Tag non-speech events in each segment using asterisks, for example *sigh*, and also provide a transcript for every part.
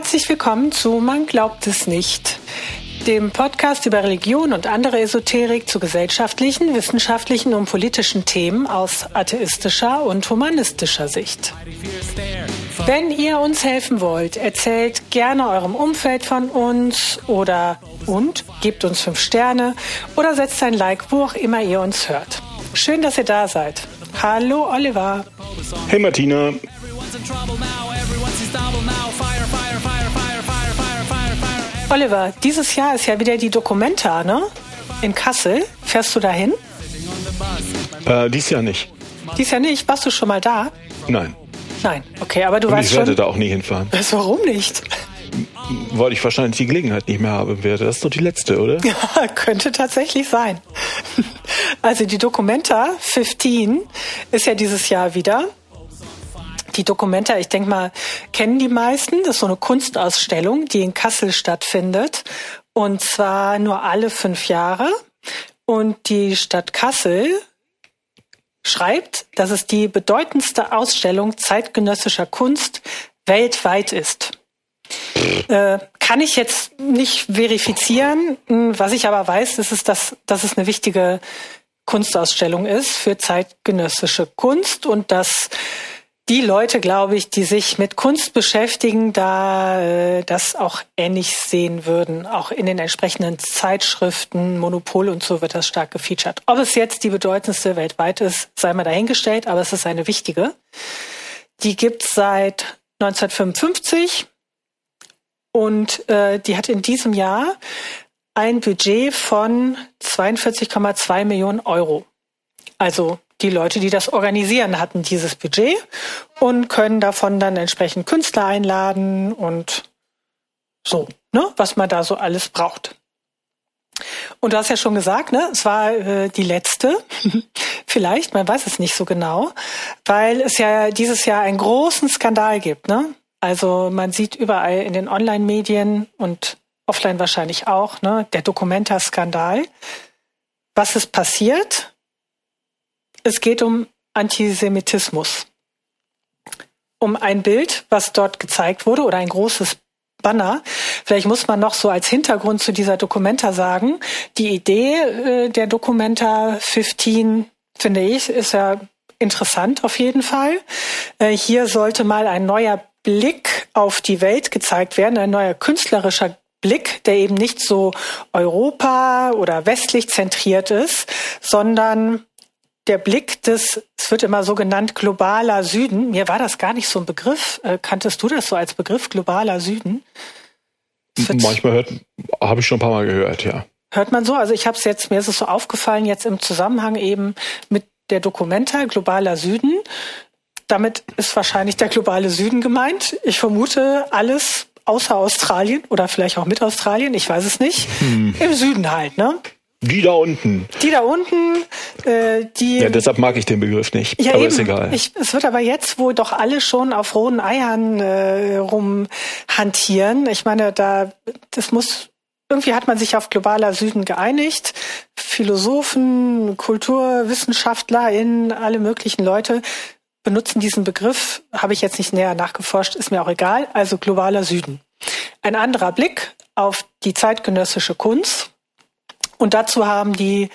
Herzlich willkommen zu Man glaubt es nicht, dem Podcast über Religion und andere Esoterik zu gesellschaftlichen, wissenschaftlichen und politischen Themen aus atheistischer und humanistischer Sicht. Wenn ihr uns helfen wollt, erzählt gerne eurem Umfeld von uns oder und gebt uns fünf Sterne oder setzt ein Like, wo auch immer ihr uns hört. Schön, dass ihr da seid. Hallo Oliver. Hey Martina. Oliver, dieses Jahr ist ja wieder die Documenta, ne? In Kassel. Fährst du dahin? Äh, dies Jahr nicht. Dies Jahr nicht? Warst du schon mal da? Nein. Nein, okay, aber du Und weißt ich werde schon. da auch nie hinfahren. Was, *laughs* warum nicht? Weil ich wahrscheinlich die Gelegenheit nicht mehr haben werde. Das ist doch die letzte, oder? Ja, *laughs* könnte tatsächlich sein. *laughs* Also die Documenta 15 ist ja dieses Jahr wieder. Die Documenta, ich denke mal, kennen die meisten. Das ist so eine Kunstausstellung, die in Kassel stattfindet. Und zwar nur alle fünf Jahre. Und die Stadt Kassel schreibt, dass es die bedeutendste Ausstellung zeitgenössischer Kunst weltweit ist. Äh, kann ich jetzt nicht verifizieren. Hm, Was ich aber weiß, ist, es, dass, dass es eine wichtige Kunstausstellung ist für zeitgenössische Kunst und dass die Leute, glaube ich, die sich mit Kunst beschäftigen, da äh, das auch ähnlich sehen würden. Auch in den entsprechenden Zeitschriften, Monopol und so wird das stark gefeatured. Ob es jetzt die bedeutendste weltweit ist, sei mal dahingestellt, aber es ist eine wichtige. Die gibt's seit 1955 und äh, die hat in diesem Jahr ein Budget von 42,2 Millionen Euro. Also die Leute, die das organisieren, hatten dieses Budget und können davon dann entsprechend Künstler einladen und so, ne, was man da so alles braucht. Und du hast ja schon gesagt, ne, es war äh, die letzte, *laughs* vielleicht, man weiß es nicht so genau, weil es ja dieses Jahr einen großen Skandal gibt, ne? Also man sieht überall in den Online-Medien und offline wahrscheinlich auch, ne, der Documenta-Skandal. Was ist passiert? Es geht um Antisemitismus. Um ein Bild, was dort gezeigt wurde, oder ein großes Banner. Vielleicht muss man noch so als Hintergrund zu dieser Documenta sagen, die Idee äh, der Documenta 15, finde ich, ist ja interessant auf jeden Fall. Äh, hier sollte mal ein neuer Blick auf die Welt gezeigt werden, ein neuer künstlerischer Blick, der eben nicht so Europa oder westlich zentriert ist, sondern der Blick des, es wird immer so genannt, globaler Süden. Mir war das gar nicht so ein Begriff. Äh, kanntest du das so als Begriff, globaler Süden? Manchmal hört, habe ich schon ein paar Mal gehört, ja. Hört man so? Also ich habe es jetzt, mir ist es so aufgefallen, jetzt im Zusammenhang eben mit der Dokumenta Globaler Süden. Damit ist wahrscheinlich der globale Süden gemeint. Ich vermute alles außer Australien oder vielleicht auch mit Australien, ich weiß es nicht. Im Süden halt, ne? Die da unten. Die da unten, äh, die Ja, deshalb mag ich den Begriff nicht. ja, aber eben. ist egal. Ich, es wird aber jetzt, wo doch alle schon auf rohen Eiern äh, rumhantieren. Ich meine, da das muss irgendwie hat man sich auf globaler Süden geeinigt. Philosophen, KulturwissenschaftlerInnen, alle möglichen Leute benutzen diesen Begriff. Habe ich jetzt nicht näher nachgeforscht, ist mir auch egal. Also globaler Süden. Ein anderer Blick auf die zeitgenössische Kunst. Und dazu haben die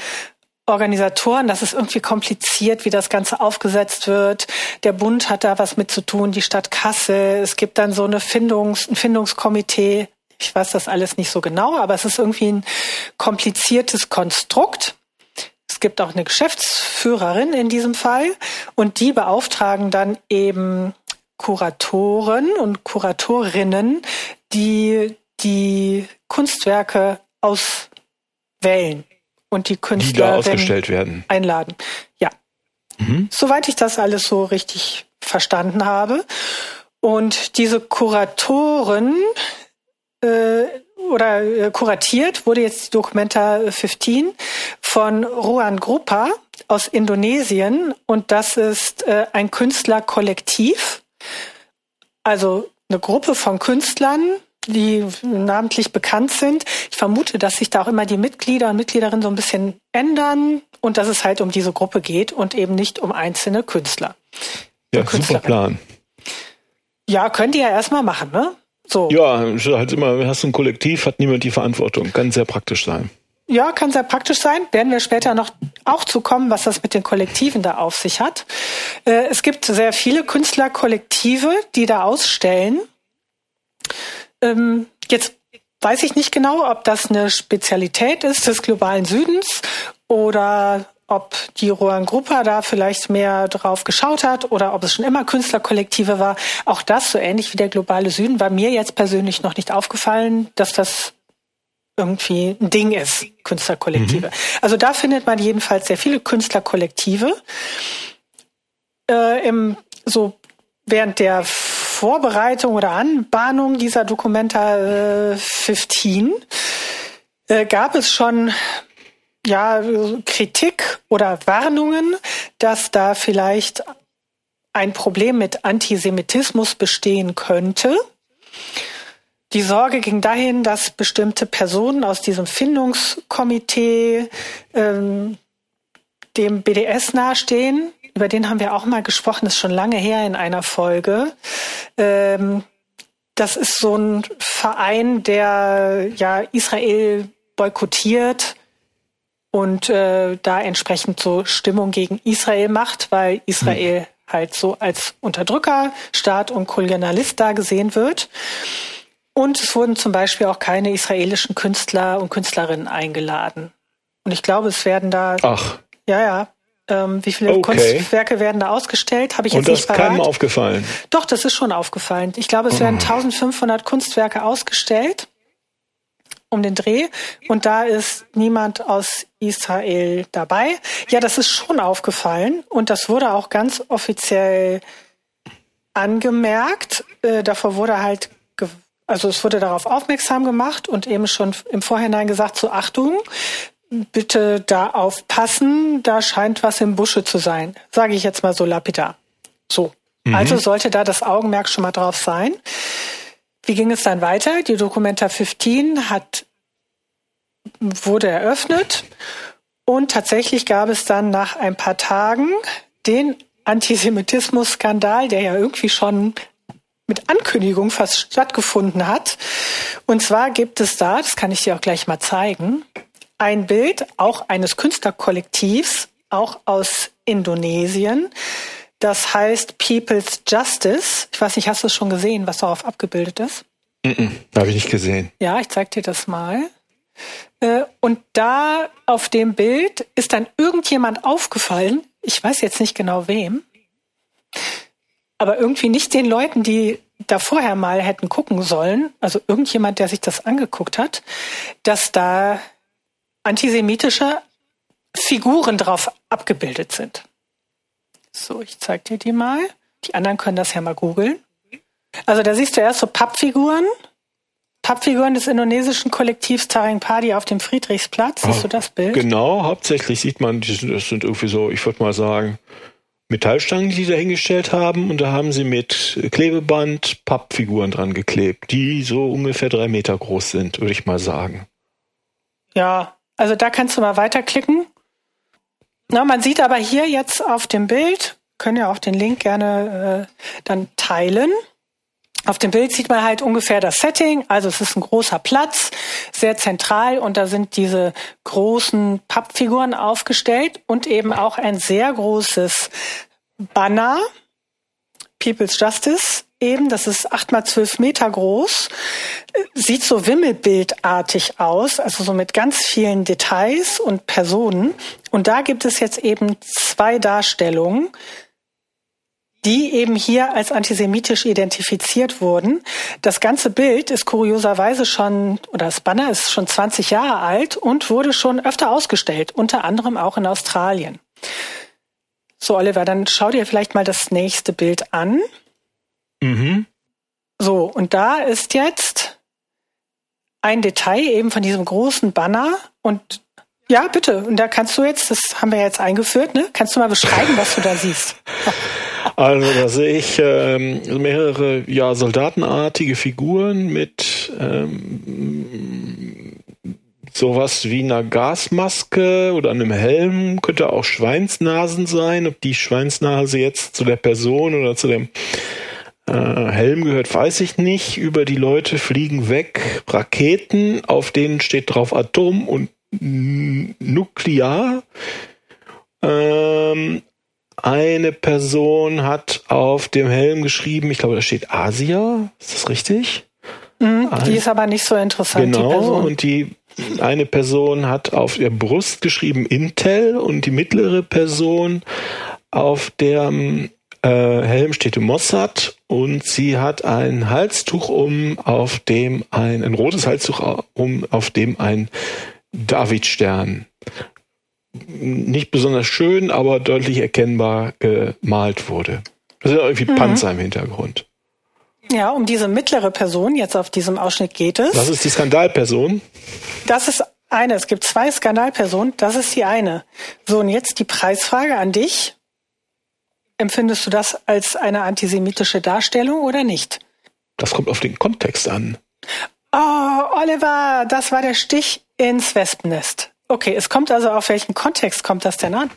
Organisatoren, das ist irgendwie kompliziert, wie das Ganze aufgesetzt wird. Der Bund hat da was mit zu tun, die Stadt Kassel. Es gibt dann so eine Findungs-, ein Findungskomitee. Ich weiß das alles nicht so genau, aber es ist irgendwie ein kompliziertes Konstrukt. Es gibt auch eine Geschäftsführerin in diesem Fall und die beauftragen dann eben Kuratoren und Kuratorinnen, die die Kunstwerke auswählen und die die Künstler ausgestellt werden. einladen. Ja. Mhm. Soweit ich das alles so richtig verstanden habe. Und diese Kuratoren äh, oder äh, kuratiert wurde jetzt die Documenta 15 von Ruan Grupa aus Indonesien und das ist äh, ein Künstlerkollektiv, also eine Gruppe von Künstlern, die namentlich bekannt sind. Ich vermute, dass sich da auch immer die Mitglieder und Mitgliederinnen so ein bisschen ändern und dass es halt um diese Gruppe geht und eben nicht um einzelne Künstler. Ja, Eine super. Plan. Ja, könnt ihr ja erstmal machen, ne? So. Ja, halt immer, hast du ein Kollektiv, hat niemand die Verantwortung. Kann sehr praktisch sein. Ja, kann sehr praktisch sein. Werden wir später noch auch zu kommen, was das mit den Kollektiven da auf sich hat. Äh, es gibt sehr viele Künstlerkollektive, die da ausstellen. Ähm, jetzt weiß ich nicht genau, ob das eine Spezialität ist des globalen Südens oder ob die Rohan Gruppa da vielleicht mehr drauf geschaut hat oder ob es schon immer Künstlerkollektive war. Auch das, so ähnlich wie der globale Süden, war mir jetzt persönlich noch nicht aufgefallen, dass das irgendwie ein Ding ist, Künstlerkollektive. Mhm. Also da findet man jedenfalls sehr viele Künstlerkollektive. Äh, im, so während der Vorbereitung oder Anbahnung dieser Dokumenta äh, 15 äh, gab es schon ja Kritik oder Warnungen, dass da vielleicht ein Problem mit Antisemitismus bestehen könnte. Die Sorge ging dahin, dass bestimmte Personen aus diesem Findungskomitee ähm, dem BDS nahestehen. Über den haben wir auch mal gesprochen, das ist schon lange her in einer Folge. Ähm, das ist so ein Verein, der ja Israel boykottiert und äh, da entsprechend so Stimmung gegen Israel macht, weil Israel hm. halt so als Unterdrückerstaat und Kolonialist da gesehen wird. Und es wurden zum Beispiel auch keine israelischen Künstler und Künstlerinnen eingeladen. Und ich glaube, es werden da. Ach. Ja, ja. Ähm, wie viele okay. Kunstwerke werden da ausgestellt? Habe ich jetzt und das nicht ist keinem aufgefallen. Doch, das ist schon aufgefallen. Ich glaube, es werden 1500 Kunstwerke ausgestellt um den Dreh und da ist niemand aus Israel dabei. Ja, das ist schon aufgefallen und das wurde auch ganz offiziell angemerkt. Äh, davor wurde halt also es wurde darauf aufmerksam gemacht und eben schon im Vorhinein gesagt, so Achtung, bitte da aufpassen, da scheint was im Busche zu sein. Sage ich jetzt mal so lapidar. So. Mhm. Also sollte da das Augenmerk schon mal drauf sein. Wie ging es dann weiter? Die Documenta 15 hat, wurde eröffnet und tatsächlich gab es dann nach ein paar Tagen den Antisemitismus-Skandal, der ja irgendwie schon mit Ankündigung fast stattgefunden hat. Und zwar gibt es da, das kann ich dir auch gleich mal zeigen, ein Bild auch eines Künstlerkollektivs, auch aus Indonesien. Das heißt People's Justice. Ich weiß nicht, hast du es schon gesehen, was darauf abgebildet ist? Mm -mm, Habe ich nicht gesehen. Ja, ich zeig dir das mal. Äh, und da auf dem Bild ist dann irgendjemand aufgefallen, ich weiß jetzt nicht genau wem, aber irgendwie nicht den Leuten, die da vorher mal hätten gucken sollen, also irgendjemand, der sich das angeguckt hat, dass da antisemitische Figuren drauf abgebildet sind. So, ich zeig dir die mal. Die anderen können das ja mal googeln. Also da siehst du erst so Pappfiguren. Pappfiguren des indonesischen Kollektivs Taring Padi auf dem Friedrichsplatz. Siehst du das Bild? Genau, hauptsächlich sieht man, das sind irgendwie so, ich würde mal sagen, Metallstangen, die sie dahingestellt haben, und da haben sie mit Klebeband Pappfiguren dran geklebt, die so ungefähr drei Meter groß sind, würde ich mal sagen. Ja, also da kannst du mal weiterklicken. Na, man sieht aber hier jetzt auf dem Bild, können ja auch den Link gerne äh, dann teilen. Auf dem Bild sieht man halt ungefähr das Setting. Also es ist ein großer Platz, sehr zentral und da sind diese großen Pappfiguren aufgestellt und eben auch ein sehr großes Banner, People's Justice eben, das ist acht mal zwölf Meter groß, sieht so wimmelbildartig aus, also so mit ganz vielen Details und Personen. Und da gibt es jetzt eben zwei Darstellungen die eben hier als antisemitisch identifiziert wurden. Das ganze Bild ist kurioserweise schon, oder das Banner ist schon 20 Jahre alt und wurde schon öfter ausgestellt, unter anderem auch in Australien. So, Oliver, dann schau dir vielleicht mal das nächste Bild an. Mhm. So, und da ist jetzt ein Detail eben von diesem großen Banner und ja, bitte. Und da kannst du jetzt, das haben wir jetzt eingeführt, ne? Kannst du mal beschreiben, was du da *laughs* siehst? Also da sehe ich ähm, mehrere ja, soldatenartige Figuren mit ähm, sowas wie einer Gasmaske oder einem Helm. Könnte auch Schweinsnasen sein. Ob die Schweinsnase jetzt zu der Person oder zu dem Helm gehört, weiß ich nicht. Über die Leute fliegen weg Raketen, auf denen steht drauf Atom und Nuklear. Ähm, eine Person hat auf dem Helm geschrieben, ich glaube, da steht Asia. Ist das richtig? Mhm, die ist aber nicht so interessant. Genau, und die eine Person hat auf der Brust geschrieben Intel und die mittlere Person auf der äh, Helm steht Mossad und sie hat ein Halstuch um, auf dem ein, ein rotes Halstuch um, auf dem ein Davidstern nicht besonders schön, aber deutlich erkennbar gemalt wurde. Also irgendwie mhm. Panzer im Hintergrund. Ja, um diese mittlere Person jetzt auf diesem Ausschnitt geht es. Das ist die Skandalperson. Das ist eine. Es gibt zwei Skandalpersonen. Das ist die eine. So, und jetzt die Preisfrage an dich. Empfindest du das als eine antisemitische Darstellung oder nicht? Das kommt auf den Kontext an. Oh, Oliver, das war der Stich ins Wespennest. Okay, es kommt also auf welchen Kontext kommt das denn an?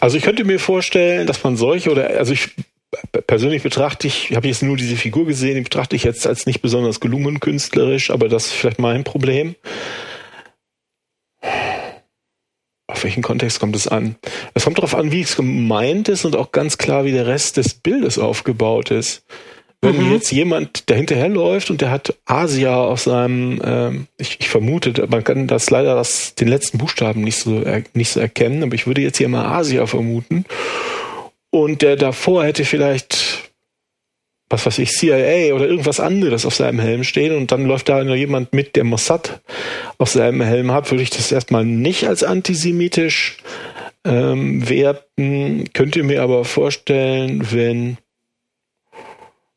Also ich könnte mir vorstellen, dass man solche oder also ich persönlich betrachte ich, habe jetzt nur diese Figur gesehen, die betrachte ich jetzt als nicht besonders gelungen künstlerisch, aber das ist vielleicht mein Problem. Auf welchen Kontext kommt es an? Es kommt darauf an, wie es gemeint ist und auch ganz klar, wie der Rest des Bildes aufgebaut ist. Wenn mhm. jetzt jemand dahinterherläuft und der hat Asia auf seinem, ähm, ich, ich vermute, man kann das leider das, den letzten Buchstaben nicht so, nicht so erkennen, aber ich würde jetzt hier mal Asia vermuten und der davor hätte vielleicht was weiß ich, CIA oder irgendwas anderes auf seinem Helm stehen und dann läuft da nur jemand mit, der Mossad auf seinem Helm hat, würde ich das erstmal nicht als antisemitisch ähm, werten. Könnte mir aber vorstellen, wenn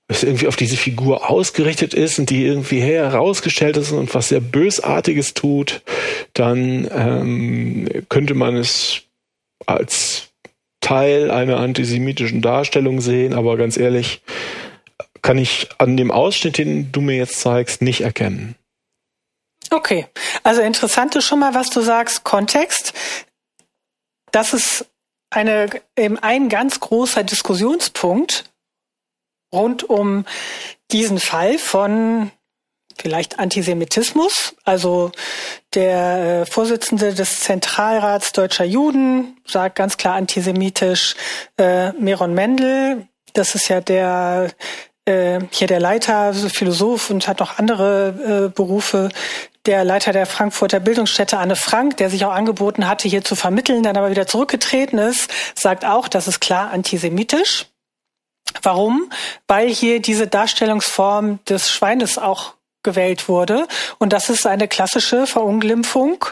es irgendwie auf diese Figur ausgerichtet ist und die irgendwie herausgestellt ist und was sehr Bösartiges tut, dann ähm, könnte man es als Teil einer antisemitischen Darstellung sehen, aber ganz ehrlich, kann ich an dem Ausschnitt, den du mir jetzt zeigst, nicht erkennen. Okay, also interessant ist schon mal, was du sagst, Kontext. Das ist eine, eben ein ganz großer Diskussionspunkt rund um diesen Fall von vielleicht Antisemitismus. Also der äh, Vorsitzende des Zentralrats deutscher Juden sagt ganz klar antisemitisch äh, Meron Mendel. Das ist ja der äh, hier der Leiter, Philosoph und hat noch andere äh, Berufe. Der Leiter der Frankfurter Bildungsstätte Anne Frank, der sich auch angeboten hatte, hier zu vermitteln, dann aber wieder zurückgetreten ist, sagt auch, das ist klar antisemitisch. Warum? Weil hier diese Darstellungsform des Schweines auch gewählt wurde. Und das ist eine klassische Verunglimpfung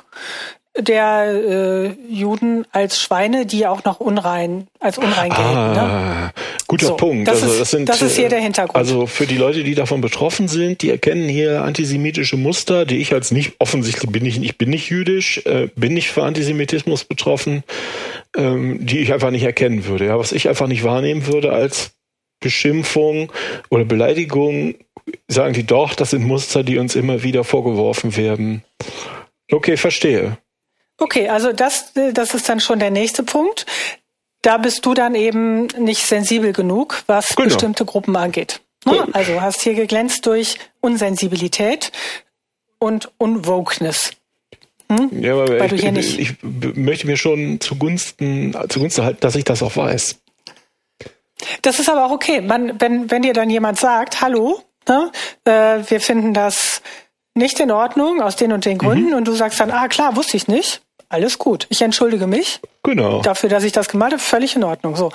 der äh, Juden als Schweine, die auch noch unrein als unrein gelten. Ne? Ah, ne? Guter so, Punkt. Das, also, das, sind, das ist hier der Hintergrund. Also für die Leute, die davon betroffen sind, die erkennen hier antisemitische Muster, die ich als nicht offensichtlich bin ich, ich bin nicht jüdisch, äh, bin nicht für Antisemitismus betroffen, ähm, die ich einfach nicht erkennen würde. Ja, was ich einfach nicht wahrnehmen würde als Beschimpfung oder Beleidigung, sagen die doch, das sind Muster, die uns immer wieder vorgeworfen werden. Okay, verstehe. Okay, also das, das ist dann schon der nächste Punkt. Da bist du dann eben nicht sensibel genug, was genau. bestimmte Gruppen angeht. Ne? Also hast hier geglänzt durch Unsensibilität und Unwokeness. Hm? Ja, aber Weil ich, ich, ich, möchte mir schon zugunsten, zugunsten halten, dass ich das auch weiß. Das ist aber auch okay. Man, wenn, wenn dir dann jemand sagt, hallo, ne, äh, wir finden das nicht in Ordnung aus den und den Gründen mhm. und du sagst dann, ah klar, wusste ich nicht. Alles gut. Ich entschuldige mich. Genau. Dafür, dass ich das gemalt habe, völlig in Ordnung. So.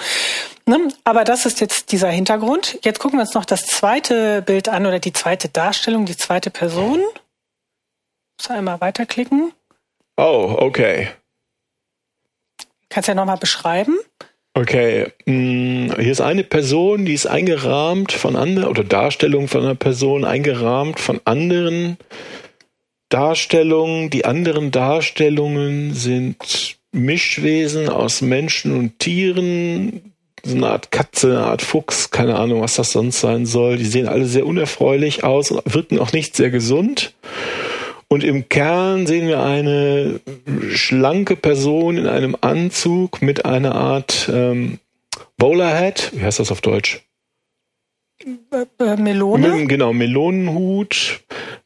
Ne? Aber das ist jetzt dieser Hintergrund. Jetzt gucken wir uns noch das zweite Bild an oder die zweite Darstellung, die zweite Person. Muss einmal weiterklicken. Oh, okay. Kannst ja nochmal beschreiben. Okay, hm, hier ist eine Person, die ist eingerahmt von anderen, oder Darstellung von einer Person eingerahmt von anderen Darstellungen. Die anderen Darstellungen sind Mischwesen aus Menschen und Tieren, so eine Art Katze, eine Art Fuchs, keine Ahnung, was das sonst sein soll. Die sehen alle sehr unerfreulich aus, wirken auch nicht sehr gesund. Und im Kern sehen wir eine schlanke Person in einem Anzug mit einer Art ähm, Bowlerhead, wie heißt das auf Deutsch? Äh, äh, Melone? Genau, Melonenhut,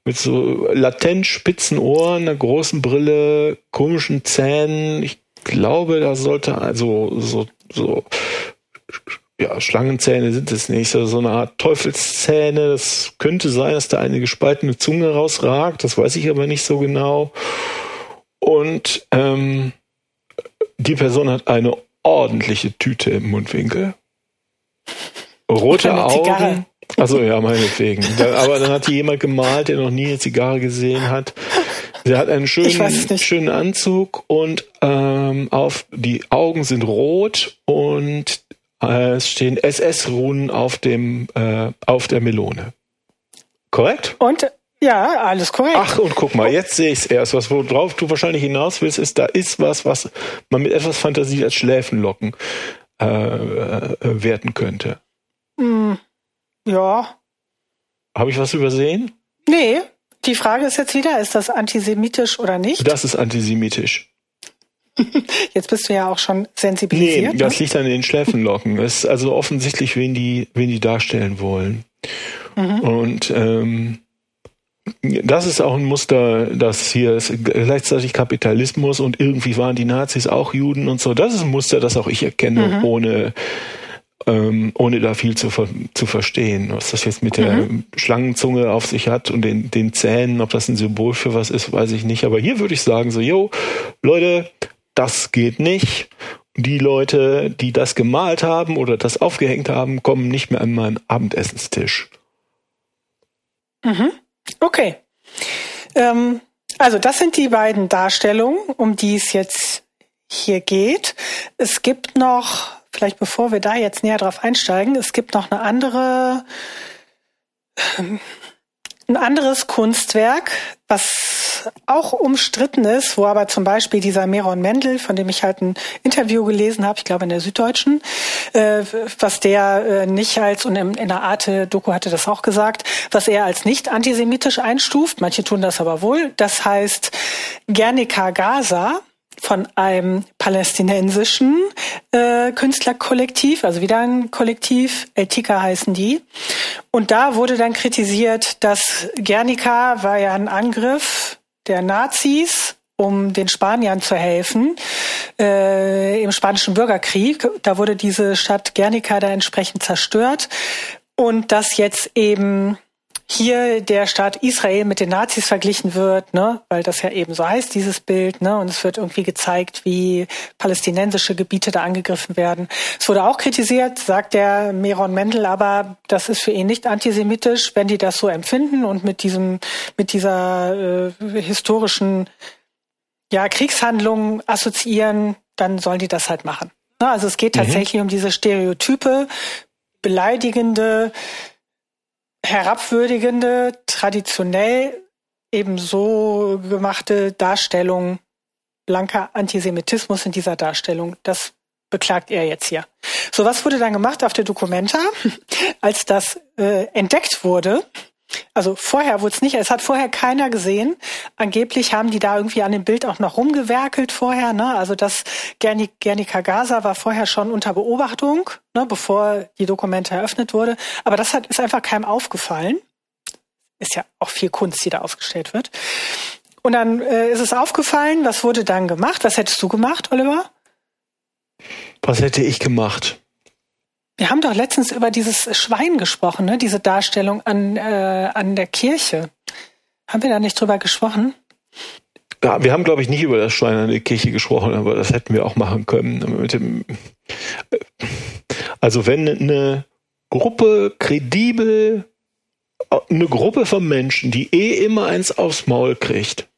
mit so latent spitzen Ohren, einer großen Brille, komischen Zähnen. Ich glaube, da sollte also so, so ja, Schlangenzähne sind es nicht, so, so eine Art Teufelszähne. Das könnte sein, dass da eine gespaltene Zunge rausragt, das weiß ich aber nicht so genau. Und ähm, die Person hat eine ordentliche Tüte im Mundwinkel. Rote Augen. Also ja, meinetwegen. aber dann hat die jemand gemalt, der noch nie eine Zigarre gesehen hat. Sie hat einen schönen, schönen Anzug und ähm, auf die Augen sind rot und äh, es stehen SS-Runen auf dem äh, auf der Melone. Korrekt? Und ja, alles korrekt. Ach, und guck mal, jetzt sehe ich es erst. Was worauf du wahrscheinlich hinaus willst, ist, da ist was, was man mit etwas Fantasie als Schläfenlocken äh, äh, werten könnte. Ja. Habe ich was übersehen? Nee. Die Frage ist jetzt wieder, ist das antisemitisch oder nicht? Das ist antisemitisch. *laughs* Jetzt bist du ja auch schon sensibilisiert. Nee, das ne? liegt an den Schläfenlocken. Es ist also offensichtlich, wen die, wen die darstellen wollen. Mhm. Und ähm, das ist auch ein Muster, das hier ist gleichzeitig Kapitalismus und irgendwie waren die Nazis auch Juden und so. Das ist ein Muster, das auch ich erkenne, mhm. ohne ähm, ohne da viel zu, zu verstehen. Was das jetzt mit der mhm. Schlangenzunge auf sich hat und den, den Zähnen, ob das ein Symbol für was ist, weiß ich nicht. Aber hier würde ich sagen, so, yo, Leute, das geht nicht. Die Leute, die das gemalt haben oder das aufgehängt haben, kommen nicht mehr an meinen Abendessenstisch. Mhm. Okay. Ähm, also das sind die beiden Darstellungen, um die es jetzt hier geht. Es gibt noch, vielleicht bevor wir da jetzt näher drauf einsteigen, es gibt noch eine andere, ähm, ein anderes Kunstwerk, was auch umstritten ist, wo aber zum Beispiel dieser Meron Mendel, von dem ich halt ein Interview gelesen habe, ich glaube in der Süddeutschen, äh, was der äh, nicht als, und in, in der Arte-Doku hatte das auch gesagt, was er als nicht antisemitisch einstuft, manche tun das aber wohl, das heißt Guernica Gaza, von einem palästinensischen äh, Künstlerkollektiv, also wieder ein Kollektiv, Eltika heißen die. Und da wurde dann kritisiert, dass Guernica war ja ein Angriff der Nazis, um den Spaniern zu helfen äh, im spanischen Bürgerkrieg. Da wurde diese Stadt Guernica da entsprechend zerstört. Und dass jetzt eben hier der Staat Israel mit den Nazis verglichen wird, ne, weil das ja eben so heißt, dieses Bild, ne, und es wird irgendwie gezeigt, wie palästinensische Gebiete da angegriffen werden. Es wurde auch kritisiert, sagt der Meron Mendel, aber das ist für ihn nicht antisemitisch, wenn die das so empfinden und mit diesem, mit dieser äh, historischen ja, Kriegshandlung assoziieren, dann sollen die das halt machen. Ne, also es geht mhm. tatsächlich mhm. um diese Stereotype, beleidigende, herabwürdigende, traditionell eben so gemachte Darstellung, blanker Antisemitismus in dieser Darstellung, das beklagt er jetzt hier. So, was wurde dann gemacht auf der Documenta, *laughs* als das äh, entdeckt wurde? Also vorher wurde es nicht, es hat vorher keiner gesehen. Angeblich haben die da irgendwie an dem Bild auch noch rumgewerkelt vorher. Ne? Also das Guernica Gaza war vorher schon unter Beobachtung, ne, bevor die Dokumente eröffnet wurde. Aber das hat, ist einfach keinem aufgefallen. Ist ja auch viel Kunst, die da aufgestellt wird. Und dann äh, ist es aufgefallen, was wurde dann gemacht? Was hättest du gemacht, Oliver? Was hätte ich gemacht? Wir haben doch letztens über dieses Schwein gesprochen, ne? diese Darstellung an, äh, an der Kirche. Haben wir da nicht drüber gesprochen? Ja, wir haben, glaube ich, nicht über das Schwein an der Kirche gesprochen, aber das hätten wir auch machen können. Mit dem, also wenn eine Gruppe kredibel, eine Gruppe von Menschen, die eh immer eins aufs Maul kriegt,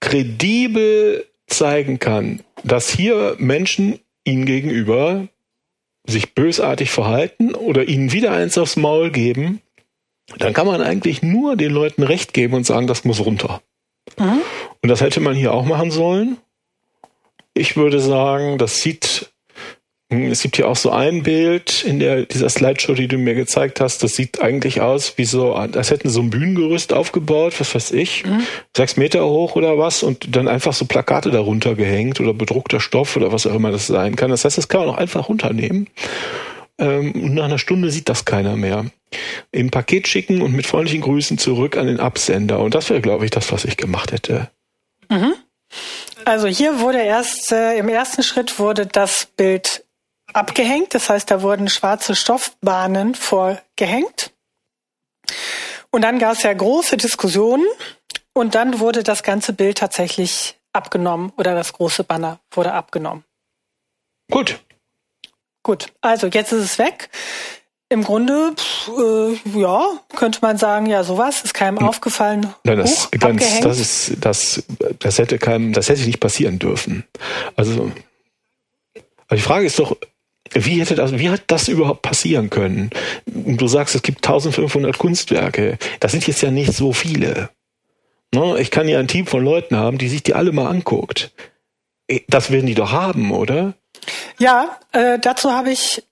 kredibel zeigen kann, dass hier Menschen ihnen gegenüber sich bösartig verhalten oder ihnen wieder eins aufs Maul geben, dann kann man eigentlich nur den Leuten Recht geben und sagen, das muss runter. Mhm. Und das hätte man hier auch machen sollen. Ich würde sagen, das sieht es gibt hier auch so ein Bild in der, dieser Slideshow, die du mir gezeigt hast. Das sieht eigentlich aus wie so, als hätten so ein Bühnengerüst aufgebaut, was weiß ich, mhm. sechs Meter hoch oder was und dann einfach so Plakate darunter gehängt oder bedruckter Stoff oder was auch immer das sein kann. Das heißt, das kann man auch einfach runternehmen. Ähm, und nach einer Stunde sieht das keiner mehr. Im Paket schicken und mit freundlichen Grüßen zurück an den Absender. Und das wäre, glaube ich, das, was ich gemacht hätte. Mhm. Also hier wurde erst, äh, im ersten Schritt wurde das Bild abgehängt. Das heißt, da wurden schwarze Stoffbahnen vorgehängt. Und dann gab es ja große Diskussionen und dann wurde das ganze Bild tatsächlich abgenommen oder das große Banner wurde abgenommen. Gut. Gut, also jetzt ist es weg. Im Grunde, pff, äh, ja, könnte man sagen, ja, sowas ist keinem hm. aufgefallen. Nein, das, hoch, ganz, abgehängt. das ist, das, das hätte keinem, das hätte nicht passieren dürfen. Also, also die Frage ist doch, wie hätte das, wie hat das überhaupt passieren können? Du sagst, es gibt 1500 Kunstwerke. Das sind jetzt ja nicht so viele. Ne? Ich kann ja ein Team von Leuten haben, die sich die alle mal anguckt. Äh, das werden die doch haben, oder? Ja, äh, dazu habe ich,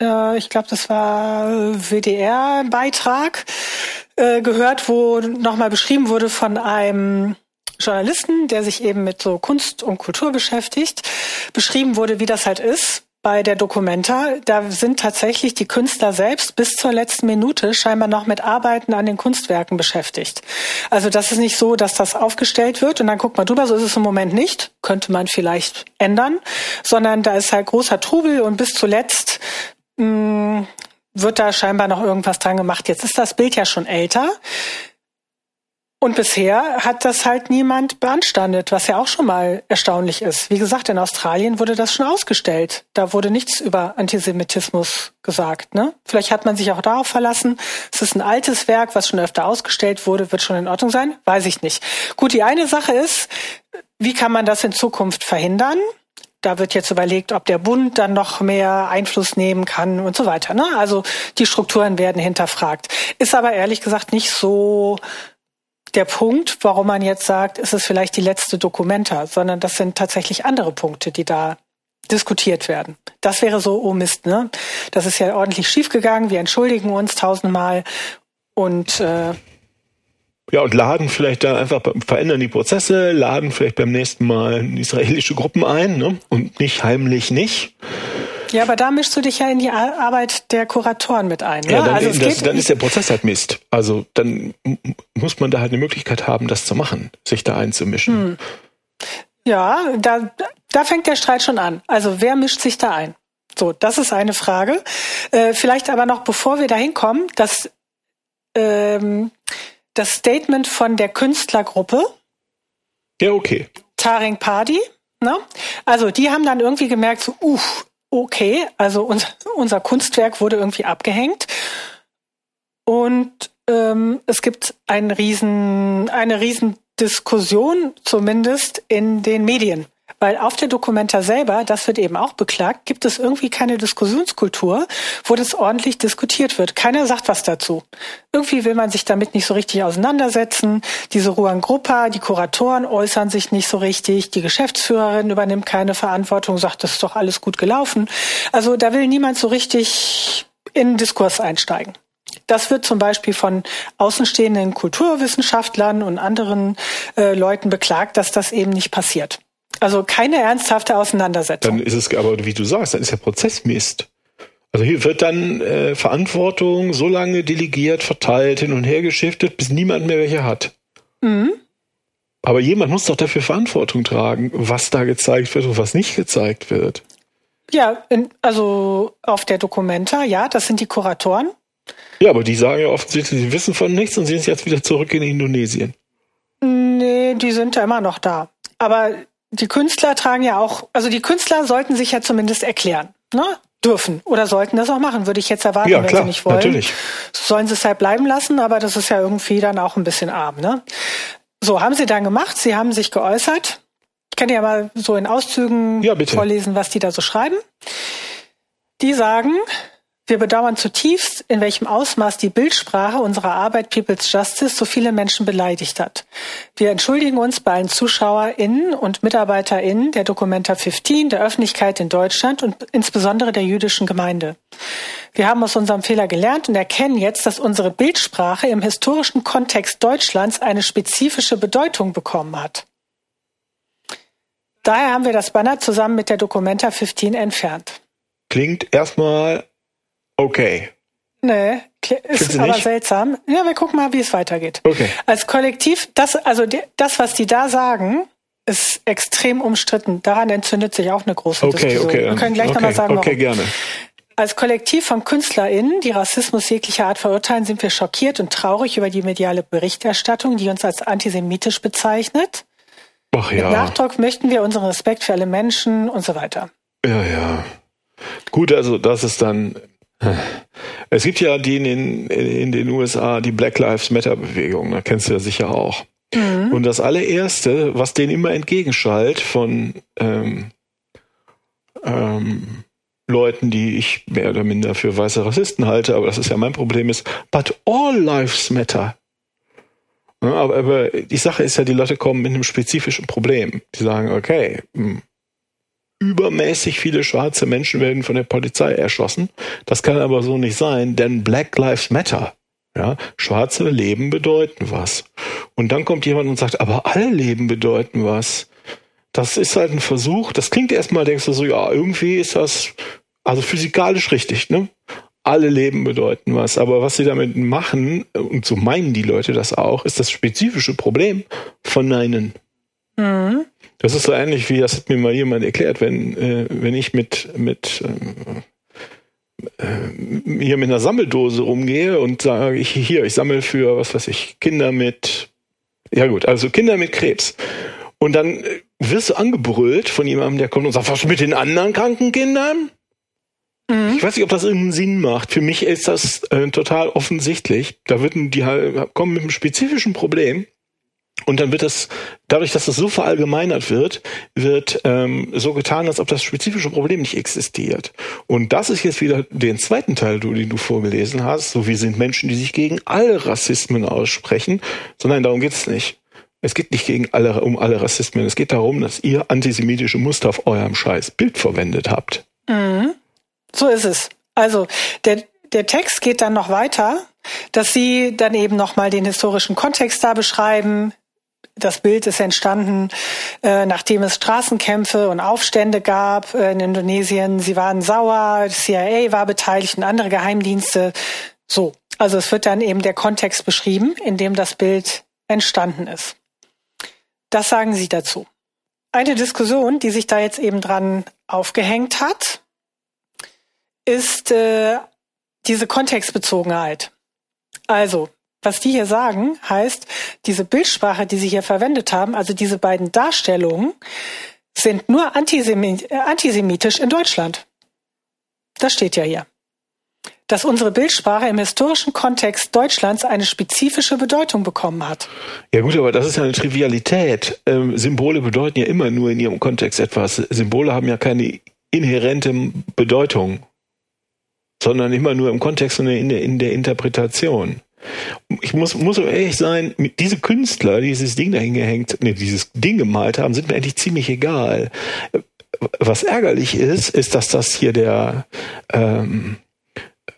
äh, ich glaube, das war WDR-Beitrag äh, gehört, wo nochmal beschrieben wurde von einem Journalisten, der sich eben mit so Kunst und Kultur beschäftigt, beschrieben wurde, wie das halt ist, bei der Documenta, da sind tatsächlich die Künstler selbst bis zur letzten Minute scheinbar noch mit Arbeiten an den Kunstwerken beschäftigt. Also das ist nicht so, dass das aufgestellt wird und dann guckt man drüber, so ist es im Moment nicht, könnte man vielleicht ändern, sondern da ist halt großer Trubel und bis zuletzt mh, mm, wird da scheinbar noch irgendwas dran gemacht. Jetzt ist das Bild ja schon älter. Und bisher hat das halt niemand beanstandet, was ja auch schon mal erstaunlich ist. Wie gesagt, in Australien wurde das schon ausgestellt. Da wurde nichts über Antisemitismus gesagt. Ne? Vielleicht hat man sich auch darauf verlassen. Es ist ein altes Werk, was schon öfter ausgestellt wurde, wird schon in Ordnung sein. Weiß ich nicht. Gut, die eine Sache ist, wie kann man das in Zukunft verhindern? Da wird jetzt überlegt, ob der Bund dann noch mehr Einfluss nehmen kann und so weiter. Ne? Also die Strukturen werden hinterfragt. Ist aber ehrlich gesagt nicht so der Punkt, warum man jetzt sagt, ist es vielleicht die letzte Dokumenta, sondern das sind tatsächlich andere Punkte, die da diskutiert werden. Das wäre so, oh Mist, ne? Das ist ja ordentlich schiefgegangen, wir entschuldigen uns tausendmal und äh, ja, und laden vielleicht dann einfach, verändern die Prozesse, laden vielleicht beim nächsten Mal israelische Gruppen ein ne? und nicht heimlich nicht. Ja, aber da mischst du dich ja in die Arbeit der Kuratoren mit ein. Ne? Ja, dann, also das, dann ist der Prozess halt Mist. Also dann muss man da halt eine Möglichkeit haben, das zu machen, sich da einzumischen. Hm. Ja, da, da fängt der Streit schon an. Also wer mischt sich da ein? So, das ist eine Frage. Äh, vielleicht aber noch, bevor wir da hinkommen, das, ähm, das Statement von der Künstlergruppe. Ja, okay. Taring Party. Ne? Also die haben dann irgendwie gemerkt, so, uff, okay, also unser, unser Kunstwerk wurde irgendwie abgehängt und ähm, es gibt einen riesen, eine riesen Diskussion zumindest in den Medien. Weil auf der Dokumenta selber, das wird eben auch beklagt, gibt es irgendwie keine Diskussionskultur, wo das ordentlich diskutiert wird. Keiner sagt was dazu. Irgendwie will man sich damit nicht so richtig auseinandersetzen. Diese Ruan Gruppa, die Kuratoren äußern sich nicht so richtig. Die Geschäftsführerin übernimmt keine Verantwortung, sagt, das ist doch alles gut gelaufen. Also da will niemand so richtig in Diskurs einsteigen. Das wird zum Beispiel von außenstehenden Kulturwissenschaftlern und anderen äh, Leuten beklagt, dass das eben nicht passiert. Also keine ernsthafte Auseinandersetzung. Dann ist es aber, wie du sagst, dann ist der Prozess Mist. Also hier wird dann äh, Verantwortung so lange delegiert, verteilt, hin und her geschiftet, bis niemand mehr welche hat. Mhm. Aber jemand muss doch dafür Verantwortung tragen, was da gezeigt wird und was nicht gezeigt wird. Ja, in, also auf der Dokumenta, ja, das sind die Kuratoren. Ja, aber die sagen ja offensichtlich, sie wissen von nichts und sind jetzt wieder zurück in Indonesien. Nee, die sind ja immer noch da. Aber die Künstler tragen ja auch, also die Künstler sollten sich ja zumindest erklären, ne? Dürfen oder sollten das auch machen, würde ich jetzt erwarten, ja, wenn klar, sie nicht wollen. Natürlich. Sollen sie es halt bleiben lassen, aber das ist ja irgendwie dann auch ein bisschen arm, ne? So, haben sie dann gemacht, sie haben sich geäußert. Ich kann ja mal so in Auszügen ja, vorlesen, was die da so schreiben. Die sagen, Wir bedauern zutiefst, in welchem Ausmaß die Bildsprache unserer Arbeit People's Justice so viele Menschen beleidigt hat. Wir entschuldigen uns bei allen ZuschauerInnen und MitarbeiterInnen der Documenta 15, der Öffentlichkeit in Deutschland und insbesondere der jüdischen Gemeinde. Wir haben aus unserem Fehler gelernt und erkennen jetzt, dass unsere Bildsprache im historischen Kontext Deutschlands eine spezifische Bedeutung bekommen hat. Daher haben wir das Banner zusammen mit der Documenta 15 entfernt. Klingt erstmal okay. Nee, ist aber nicht? seltsam. Ja, wir gucken mal, wie es weitergeht. Okay. Als Kollektiv, das, also das, was die da sagen, ist extrem umstritten. Daran entzündet sich auch eine große okay, Diskussion. Okay, wir können gleich okay, nochmal sagen, okay, warum. gerne. Als Kollektiv von KünstlerInnen, die Rassismus jeglicher Art verurteilen, sind wir schockiert und traurig über die mediale Berichterstattung, die uns als antisemitisch bezeichnet. Ach ja. Mit Nachdruck möchten wir unseren Respekt für alle Menschen und so weiter. Ja, ja. Gut, also das ist dann. Es gibt ja die in den, in den USA, die Black Lives Matter Bewegung, da kennst du ja sicher auch. Mhm. Und das allererste, was denen immer entgegenschallt von ähm, ähm, Leuten, die ich mehr oder minder für weiße Rassisten halte, aber das ist ja mein Problem, ist, but all lives matter. Ja, aber, aber die Sache ist ja, die Leute kommen mit einem spezifischen Problem. Die sagen, okay, hm, übermäßig viele schwarze Menschen werden von der Polizei erschossen. Das kann aber so nicht sein, denn Black Lives Matter. Ja, schwarze Leben bedeuten was. Und dann kommt jemand und sagt, aber alle Leben bedeuten was. Das ist halt ein Versuch. Das klingt erstmal, denkst du so, ja, irgendwie ist das also physikalisch richtig, ne? Alle Leben bedeuten was. Aber was sie damit machen, und so meinen die Leute das auch, ist das spezifische Problem von Neinen. Mhm. Das ist so ähnlich wie, das hat mir mal jemand erklärt, wenn, äh, wenn ich mit, mit, äh, äh, hier mit einer Sammeldose rumgehe und sage ich, hier, ich sammle für, was weiß ich, Kinder mit, ja gut, also Kinder mit Krebs. Und dann wirst du angebrüllt von jemandem, der kommt und sagt, was mit den anderen kranken Kindern? Mhm. Ich weiß nicht, ob das irgendeinen Sinn macht. Für mich ist das äh, total offensichtlich. Da wird die halt, kommen mit einem spezifischen Problem und dann wird das, dadurch, dass das so verallgemeinert wird, wird ähm, so getan, als ob das spezifische Problem nicht existiert. Und das ist jetzt wieder den zweiten Teil, den du vorgelesen hast. So, wir sind Menschen, die sich gegen alle Rassismen aussprechen. Sondern darum geht es nicht. Es geht nicht gegen alle, um alle Rassismen. Es geht darum, dass ihr antisemitische Muster auf eurem scheiß Bild verwendet habt. Mhm. So ist es. Also, der, der Text geht dann noch weiter, dass sie dann eben nochmal den historischen Kontext da beschreiben, das Bild ist entstanden, äh, nachdem es Straßenkämpfe und Aufstände gab äh, in Indonesien. Sie waren sauer, CIA war beteiligt und andere Geheimdienste. So, also es wird dann eben der Kontext beschrieben, in dem das Bild entstanden ist. Das sagen Sie dazu. Eine Diskussion, die sich da jetzt eben dran aufgehängt hat, ist äh, diese Kontextbezogenheit. Also, was die hier sagen, heißt, diese Bildsprache, die sie hier verwendet haben, also diese beiden Darstellungen, sind nur äh, antisemitisch in Deutschland. Das steht ja hier. Dass unsere Bildsprache im historischen Kontext Deutschlands eine spezifische Bedeutung bekommen hat. Ja gut, aber das ist ja eine Trivialität. Ähm, Symbole bedeuten ja immer nur in ihrem Kontext etwas. Symbole haben ja keine inhärente Bedeutung, sondern immer nur im Kontext und in der, in der Interpretation ich muss, muss ehrlich sein, diese Künstler, die dieses Ding dahin gehängt, nee, dieses Ding gemalt haben, sind mir eigentlich ziemlich egal. Was ärgerlich ist, ist, dass das hier der ähm,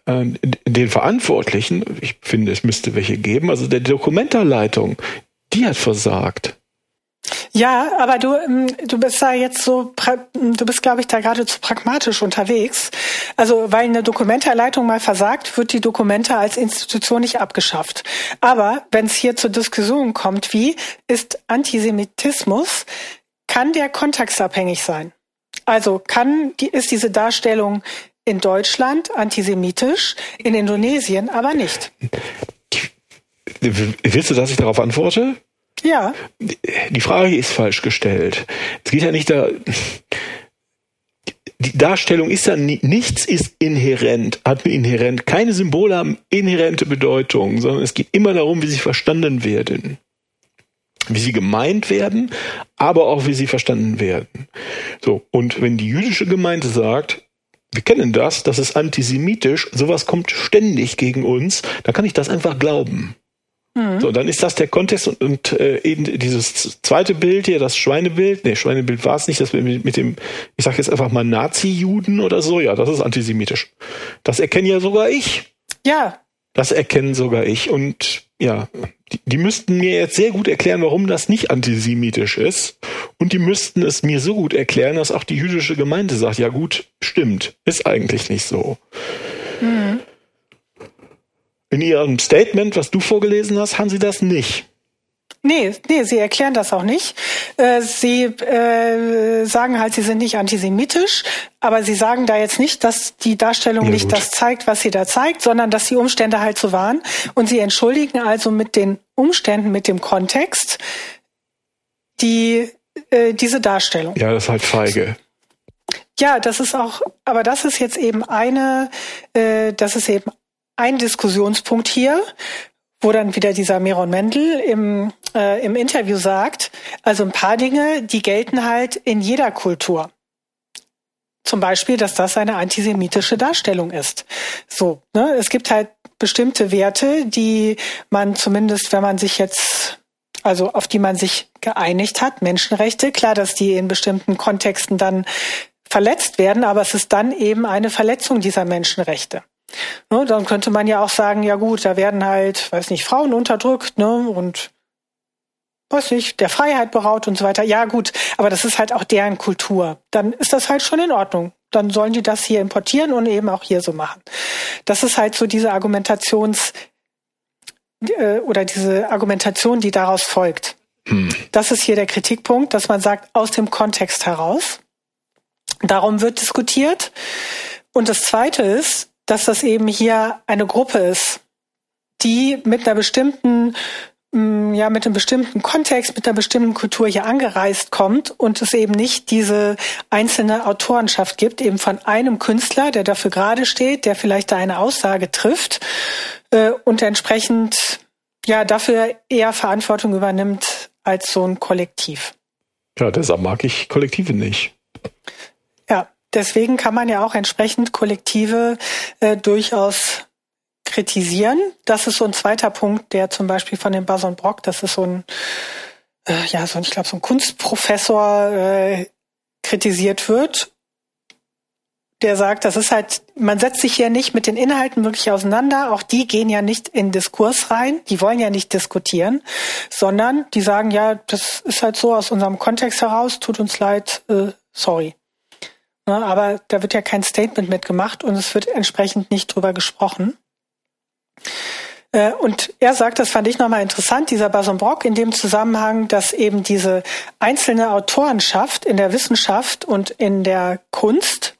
äh, den Verantwortlichen, ich finde, es müsste welche geben, also der Dokumentarleitung, die hat versagt. Ja, aber du, ähm, du bist da jetzt so, du bist, glaube ich, da geradezu pragmatisch unterwegs. Also, weil eine Dokumentarleitung mal versagt, wird die Dokumente als Institution nicht abgeschafft. Aber wenn es hier zur Diskussion kommt, wie ist Antisemitismus, kann der kontextabhängig sein? Also kann ist diese Darstellung in Deutschland antisemitisch, in Indonesien aber nicht. Willst du, dass ich darauf antworte? Ja. Die Frage ist falsch gestellt. Es geht ja nicht da. Die Darstellung ist ja nichts ist inhärent, hat inhärent. Keine Symbole haben inhärente Bedeutung, sondern es geht immer darum, wie sie verstanden werden. Wie sie gemeint werden, aber auch wie sie verstanden werden. So. Und wenn die jüdische Gemeinde sagt, wir kennen das, das ist antisemitisch, sowas kommt ständig gegen uns, dann kann ich das einfach glauben. Mhm. So, dann ist das der Kontext und, und äh, eben dieses zweite Bild hier, das Schweinebild, nee, Schweinebild war es nicht, das mit, mit dem, ich sag jetzt einfach mal Nazi-Juden oder so, ja, das ist antisemitisch. Das erkenne ja sogar ich. Ja. Das erkennen sogar ich und ja, die, die müssten mir jetzt sehr gut erklären, warum das nicht antisemitisch ist. Und die müssten es mir so gut erklären, dass auch die jüdische Gemeinde sagt, ja gut, stimmt, ist eigentlich nicht so. Mhm. In Ihrem Statement, was du vorgelesen hast, haben Sie das nicht. Nee, nee, sie erklären das auch nicht. Äh, sie äh, sagen halt, sie sind nicht antisemitisch, aber sie sagen da jetzt nicht, dass die Darstellung ja, nicht gut. das zeigt, was sie da zeigt, sondern dass die Umstände halt so waren. Und sie entschuldigen also mit den Umständen, mit dem Kontext, die äh, diese Darstellung. Ja, das ist halt feige. Ja, das ist auch, aber das ist jetzt eben eine, äh, das ist eben ein Diskussionspunkt hier, wo dann wieder dieser Meron Mendel im, äh, im Interview sagt, also ein paar Dinge, die gelten halt in jeder Kultur. Zum Beispiel, dass das eine antisemitische Darstellung ist. So, ne? Es gibt halt bestimmte Werte, die man zumindest, wenn man sich jetzt, also auf die man sich geeinigt hat, Menschenrechte, klar, dass die in bestimmten Kontexten dann verletzt werden, aber es ist dann eben eine Verletzung dieser Menschenrechte. Ne, dann könnte man ja auch sagen, ja gut, da werden halt, weiß nicht, Frauen unterdrückt, ne, und weiß nicht, der Freiheit beraut und so weiter. Ja gut, aber das ist halt auch deren Kultur. Dann ist das halt schon in Ordnung. Dann sollen die das hier importieren und eben auch hier so machen. Das ist halt so diese Argumentations äh, oder diese Argumentation, die daraus folgt. Hm. Das ist hier der Kritikpunkt, dass man sagt, aus dem Kontext heraus. Darum wird diskutiert. Und das Zweite ist, dass das eben hier eine Gruppe ist, die mit einer bestimmten mm, ja, mit einem bestimmten Kontext, mit einer bestimmten Kultur hier angereist kommt und es eben nicht diese einzelne Autorenschaft gibt, eben von einem Künstler, der dafür gerade steht, der vielleicht da eine Aussage trifft äh, und entsprechend ja dafür eher Verantwortung übernimmt als so ein Kollektiv. Ja, deshalb mag ich Kollektive nicht. Deswegen kann man ja auch entsprechend Kollektive äh, durchaus kritisieren. Das ist so ein zweiter Punkt, der zum Beispiel von dem Bason Brock, das ist so ein, äh, ja, so ein, ich glaube, so ein Kunstprofessor äh, kritisiert wird. Der sagt, das ist halt, man setzt sich hier nicht mit den Inhalten wirklich auseinander. Auch die gehen ja nicht in Diskurs rein. Die wollen ja nicht diskutieren, sondern die sagen, ja, das ist halt so aus unserem Kontext heraus. Tut uns leid, äh, sorry. Ne, aber da wird ja kein Statement mitgemacht und es wird entsprechend nicht drüber gesprochen. Äh, und er sagt, das fand ich nochmal interessant, dieser Bason Brock, in dem Zusammenhang, dass eben diese einzelne Autorenschaft in der Wissenschaft und in der Kunst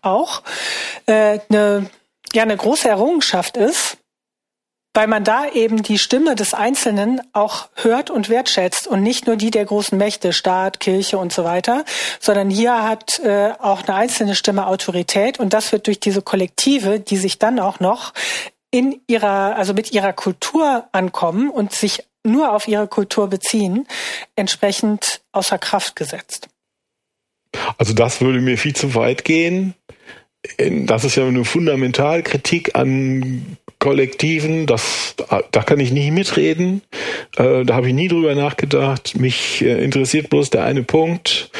auch äh, eine, ja, eine große Errungenschaft ist, weil man da eben die Stimme des Einzelnen auch hört und wertschätzt und nicht nur die der großen Mächte, Staat, Kirche und so weiter, sondern hier hat äh, auch eine einzelne Stimme Autorität und das wird durch diese Kollektive, die sich dann auch noch in ihrer, also mit ihrer Kultur ankommen und sich nur auf ihre Kultur beziehen, entsprechend außer Kraft gesetzt. Also das würde mir viel zu weit gehen. Das ist ja eine Fundamentalkritik an Kollektiven, das, da kann ich nicht mitreden. Äh, da habe ich nie drüber nachgedacht. Mich äh, interessiert bloß der eine Punkt.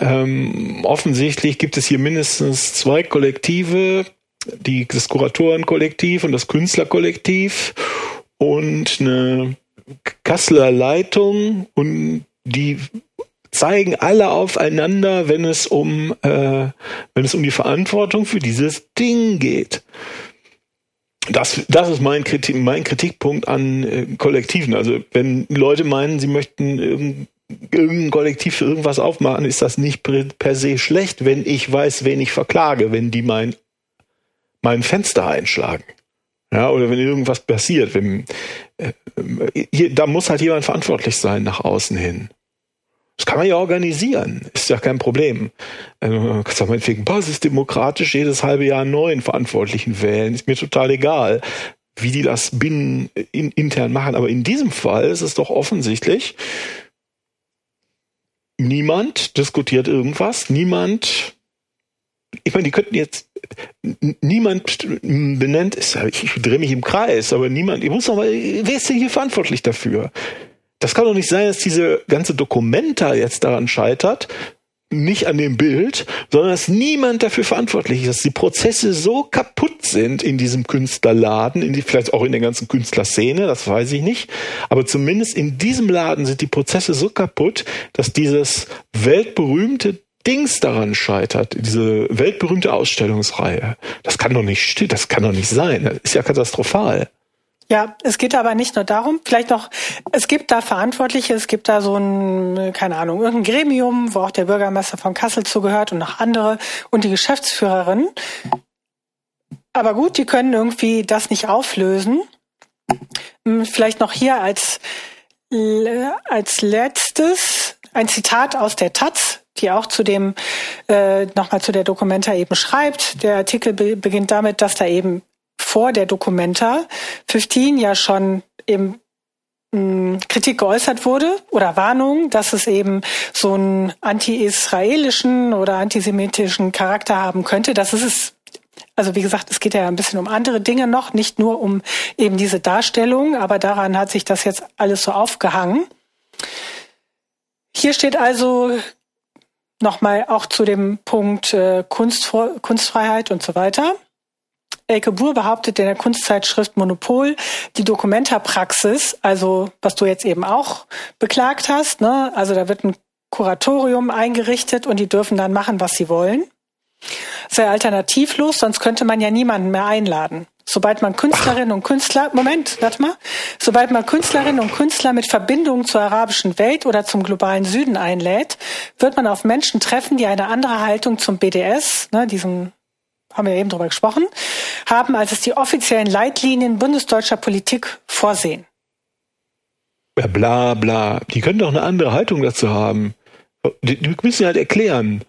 Ähm, offensichtlich gibt es hier mindestens zwei Kollektive, die, das Kuratorenkollektiv und das Künstlerkollektiv und eine Kasseler Leitung und die zeigen alle aufeinander, wenn es um äh, wenn es um die Verantwortung für dieses Ding geht das, das ist mein, Kritik, mein Kritikpunkt an äh, Kollektiven. Also wenn Leute meinen, sie möchten irgendein, irgendein Kollektiv für irgendwas aufmachen, ist das nicht per se schlecht, wenn ich weiß, wen ich verklage, wenn die mein, mein Fenster einschlagen. Ja, oder wenn irgendwas passiert, wenn, äh, hier, da muss halt jemand verantwortlich sein nach außen hin. Das kann man ja organisieren, ist ja kein Problem. Also, kannst du meinetwegen basisdemokratisch jedes halbe Jahr einen neuen Verantwortlichen wählen, ist mir total egal, wie die das binnen in, intern machen. Aber in diesem Fall ist es doch offensichtlich, niemand diskutiert irgendwas, niemand. Ich meine, die könnten jetzt, niemand benennt, ich, drehe mich im Kreis, aber niemand, ich muss noch mal, wer ist denn hier verantwortlich dafür? Das kann doch nicht sein, dass diese ganze Dokumenta jetzt daran scheitert, nicht an dem Bild, sondern dass niemand dafür verantwortlich ist, dass die Prozesse so kaputt sind in diesem Künstlerladen, in die, vielleicht auch in der ganzen Künstlerszene, das weiß ich nicht, aber zumindest in diesem Laden sind die Prozesse so kaputt, dass dieses weltberühmte Dings daran scheitert, diese weltberühmte Ausstellungsreihe. Das kann doch nicht das kann doch nicht sein. Das ist ja katastrophal. Ja, es geht aber nicht nur darum, vielleicht noch, es gibt da Verantwortliche, es gibt da so ein, keine Ahnung, irgendein Gremium, wo auch der Bürgermeister von Kassel zugehört und noch andere und die Geschäftsführerin. Aber gut, die können irgendwie das nicht auflösen. Hm, vielleicht noch hier als, als letztes ein Zitat aus der Taz, die auch zu dem äh, nochmal zu der Dokumenta eben schreibt. Der Artikel be beginnt damit, dass da eben vor der Documenta 15 ja schon eben hm, Kritik geäußert wurde oder Warnung, dass es eben so einen anti-israelischen oder antisemitischen Charakter haben könnte. Das ist es. Also wie gesagt, es geht ja ein bisschen um andere Dinge noch, nicht nur um eben diese Darstellung, aber daran hat sich das jetzt alles so aufgehangen. Hier steht also nochmal auch zu dem Punkt äh, Kunstfreiheit und so weiter. Elke Buhr behauptet in der Kunstzeitschrift Monopol, die Dokumenta-Praxis, also was du jetzt eben auch beklagt hast, ne? also da wird ein Kuratorium eingerichtet und die dürfen dann machen, was sie wollen. Sei alternativlos, sonst könnte man ja niemanden mehr einladen. Sobald man Künstlerinnen und Künstler, Moment, warte mal, sobald man Künstlerinnen und Künstler mit Verbindungen zur arabischen Welt oder zum globalen Süden einlädt, wird man auf Menschen treffen, die eine andere Haltung zum BDS, ne, diesem haben wir eben drüber gesprochen, haben, als es die offiziellen Leitlinien bundesdeutscher Politik vorsehen. Ja, bla bla. Die können doch eine andere Haltung dazu haben. Die, die müssen halt erklären.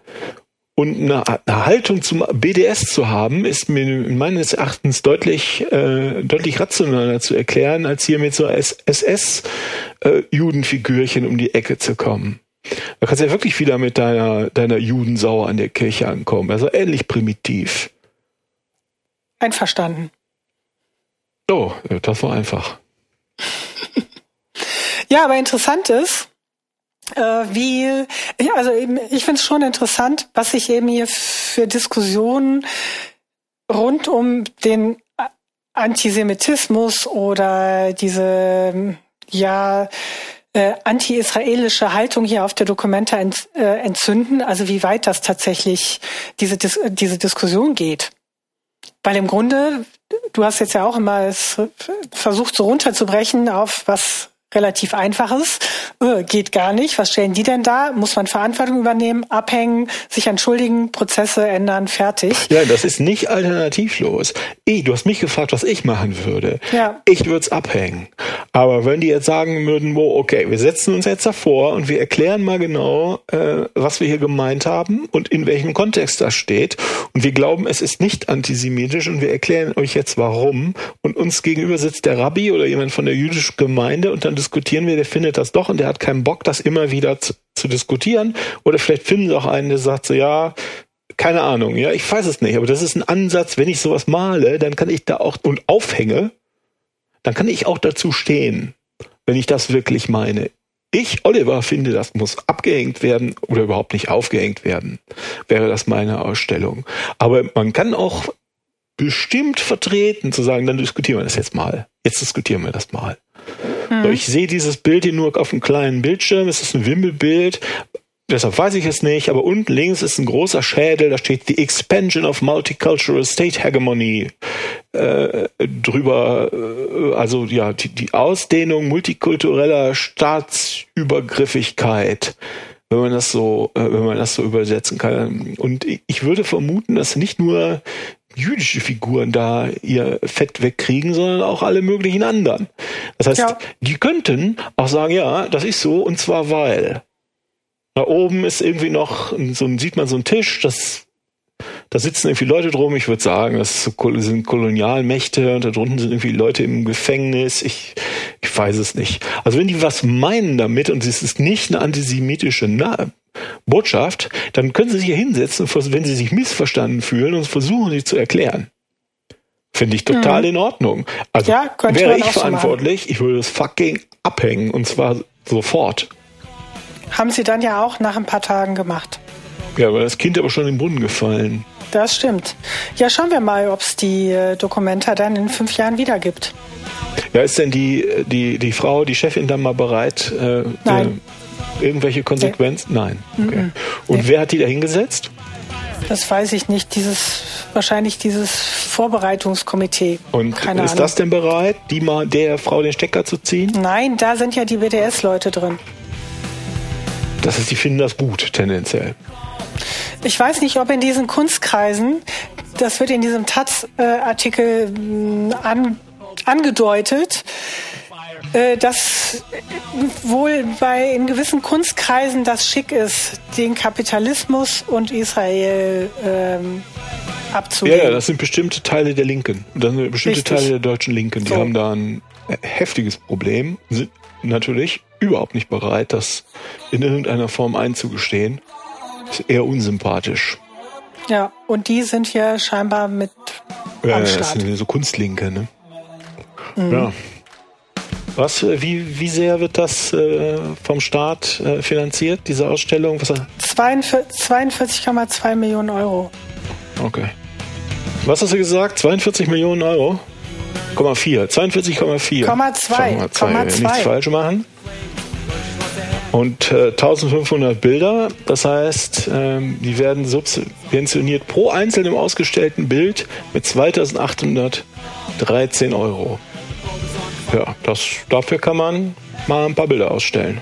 Und eine, eine, Haltung zum BDS zu haben, ist mir meines Erachtens deutlich, äh, deutlich rationaler zu erklären, als hier mit so SS-Judenfigürchen äh, um die Ecke zu kommen. Da kannst du ja wirklich wieder mit deiner, deiner Judensau an der Kirche ankommen. Also ähnlich primitiv. Einverstanden. Oh, das war einfach. *laughs* ja, aber interessant ist, äh, wie, also ich finde es schon interessant, was sich eben hier für Diskussionen rund um den Antisemitismus oder diese, ja, äh, anti-israelische Haltung hier auf der Dokumenta ent, äh, entzünden, also wie weit das tatsächlich diese, Dis diese Diskussion geht. Weil im Grunde, du hast jetzt ja auch immer versucht, so runterzubrechen auf was relativ einfaches. Äh, geht gar nicht. Was stellen die denn da? Muss man Verantwortung übernehmen, abhängen, sich entschuldigen, Prozesse ändern, fertig. Ja, das ist nicht alternativlos. Ich, du hast mich gefragt, was ich machen würde. Ja. Ich würde es abhängen. Aber wenn die jetzt sagen würden, wo, okay, wir setzen uns jetzt davor und wir erklären mal genau, äh, was wir hier gemeint haben und in welchem Kontext das steht. Und wir glauben, es ist nicht antisemitisch und wir erklären euch jetzt warum. Und uns gegenüber sitzt der Rabbi oder jemand von der jüdischen Gemeinde und dann diskutieren wir, der findet das doch und der hat keinen Bock, das immer wieder zu, zu diskutieren. Oder vielleicht finden sie auch einen, der sagt so, ja, keine Ahnung, ja, ich weiß es nicht, aber das ist ein Ansatz, wenn ich sowas male, dann kann ich da auch und aufhänge, dann kann ich auch dazu stehen, wenn ich das wirklich meine. Ich, Oliver, finde, das muss abgehängt werden oder überhaupt nicht aufgehängt werden, wäre das meine Ausstellung. Aber man kann auch bestimmt vertreten zu sagen, dann diskutieren wir das jetzt mal. Jetzt diskutieren wir das mal. Mhm. Ich sehe dieses Bild hier nur auf einem kleinen Bildschirm. Es ist ein Wimmelbild. Deshalb weiß ich es nicht, aber unten links ist ein großer Schädel, da steht The Expansion of Multicultural State Hegemony äh, drüber, äh, also ja, die, die Ausdehnung multikultureller Staatsübergriffigkeit wenn man das so, äh, wenn man das so übersetzen kann. Und ich würde vermuten, dass nicht nur jüdische Figuren da ihr Fett wegkriegen, sondern auch alle möglichen anderen. Das heißt, ja. die könnten auch sagen, ja, das ist so, und zwar weil. Da oben ist irgendwie noch, so sieht man so einen Tisch, das, da sitzen irgendwie Leute drum, ich würde sagen, das sind Kolonialmächte und da drunten sind irgendwie Leute im Gefängnis, ich, ich weiß es nicht. Also wenn die was meinen damit und es ist nicht eine antisemitische Botschaft, dann können Sie sich hier hinsetzen, wenn Sie sich missverstanden fühlen und versuchen, sie zu erklären. Finde ich total mhm. in Ordnung. Also ja, wäre ich verantwortlich, ich würde es fucking abhängen und zwar sofort. Haben Sie dann ja auch nach ein paar Tagen gemacht. Ja, weil das Kind aber schon im Brunnen gefallen. Das stimmt. Ja, schauen wir mal, ob es die äh, Dokumenta dann in fünf Jahren wieder gibt. Ja, ist denn die, die, die Frau, die Chefin dann mal bereit, äh, Nein. Äh, irgendwelche Konsequenzen? Nee. Nein. Okay. Und nee. wer hat die da hingesetzt? Das weiß ich nicht. Dieses wahrscheinlich dieses Vorbereitungskomitee. Und Keine ist Ahnung. das denn bereit, die mal der Frau den Stecker zu ziehen? Nein, da sind ja die BDS-Leute drin. Das heißt, die finden das gut, tendenziell. Ich weiß nicht, ob in diesen Kunstkreisen, das wird in diesem Taz-Artikel äh, an, angedeutet, dass wohl bei in gewissen Kunstkreisen das schick ist, den Kapitalismus und Israel ähm, abzulehnen. Ja, ja, das sind bestimmte Teile der Linken. Das sind bestimmte Richtig. Teile der deutschen Linken. Die so. haben da ein heftiges Problem, sind natürlich überhaupt nicht bereit, das in irgendeiner Form einzugestehen. Ist eher unsympathisch. Ja, und die sind ja scheinbar mit ja, am Start. Das sind so Kunstlinke, ne? Mhm. Ja. Was, äh, wie, wie sehr wird das äh, vom Staat äh, finanziert, diese Ausstellung? 42,2 Millionen Euro. Okay. Was hast du gesagt? 42 Millionen Euro? 42,4. 42,4. 2,2. Nichts falsch machen. Und äh, 1500 Bilder, das heißt, ähm, die werden subventioniert pro einzelnem ausgestellten Bild mit 2813 Euro. Ja, das, dafür kann man mal ein paar Bilder ausstellen.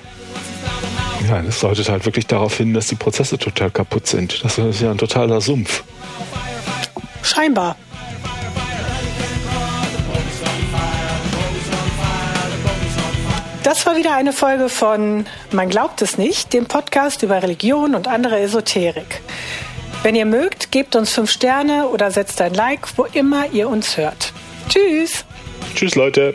Ja, das deutet halt wirklich darauf hin, dass die Prozesse total kaputt sind. Das ist ja ein totaler Sumpf. Scheinbar. Das war wieder eine Folge von Man glaubt es nicht, dem Podcast über Religion und andere Esoterik. Wenn ihr mögt, gebt uns fünf Sterne oder setzt ein Like, wo immer ihr uns hört. Tschüss. Tschüss, Leute.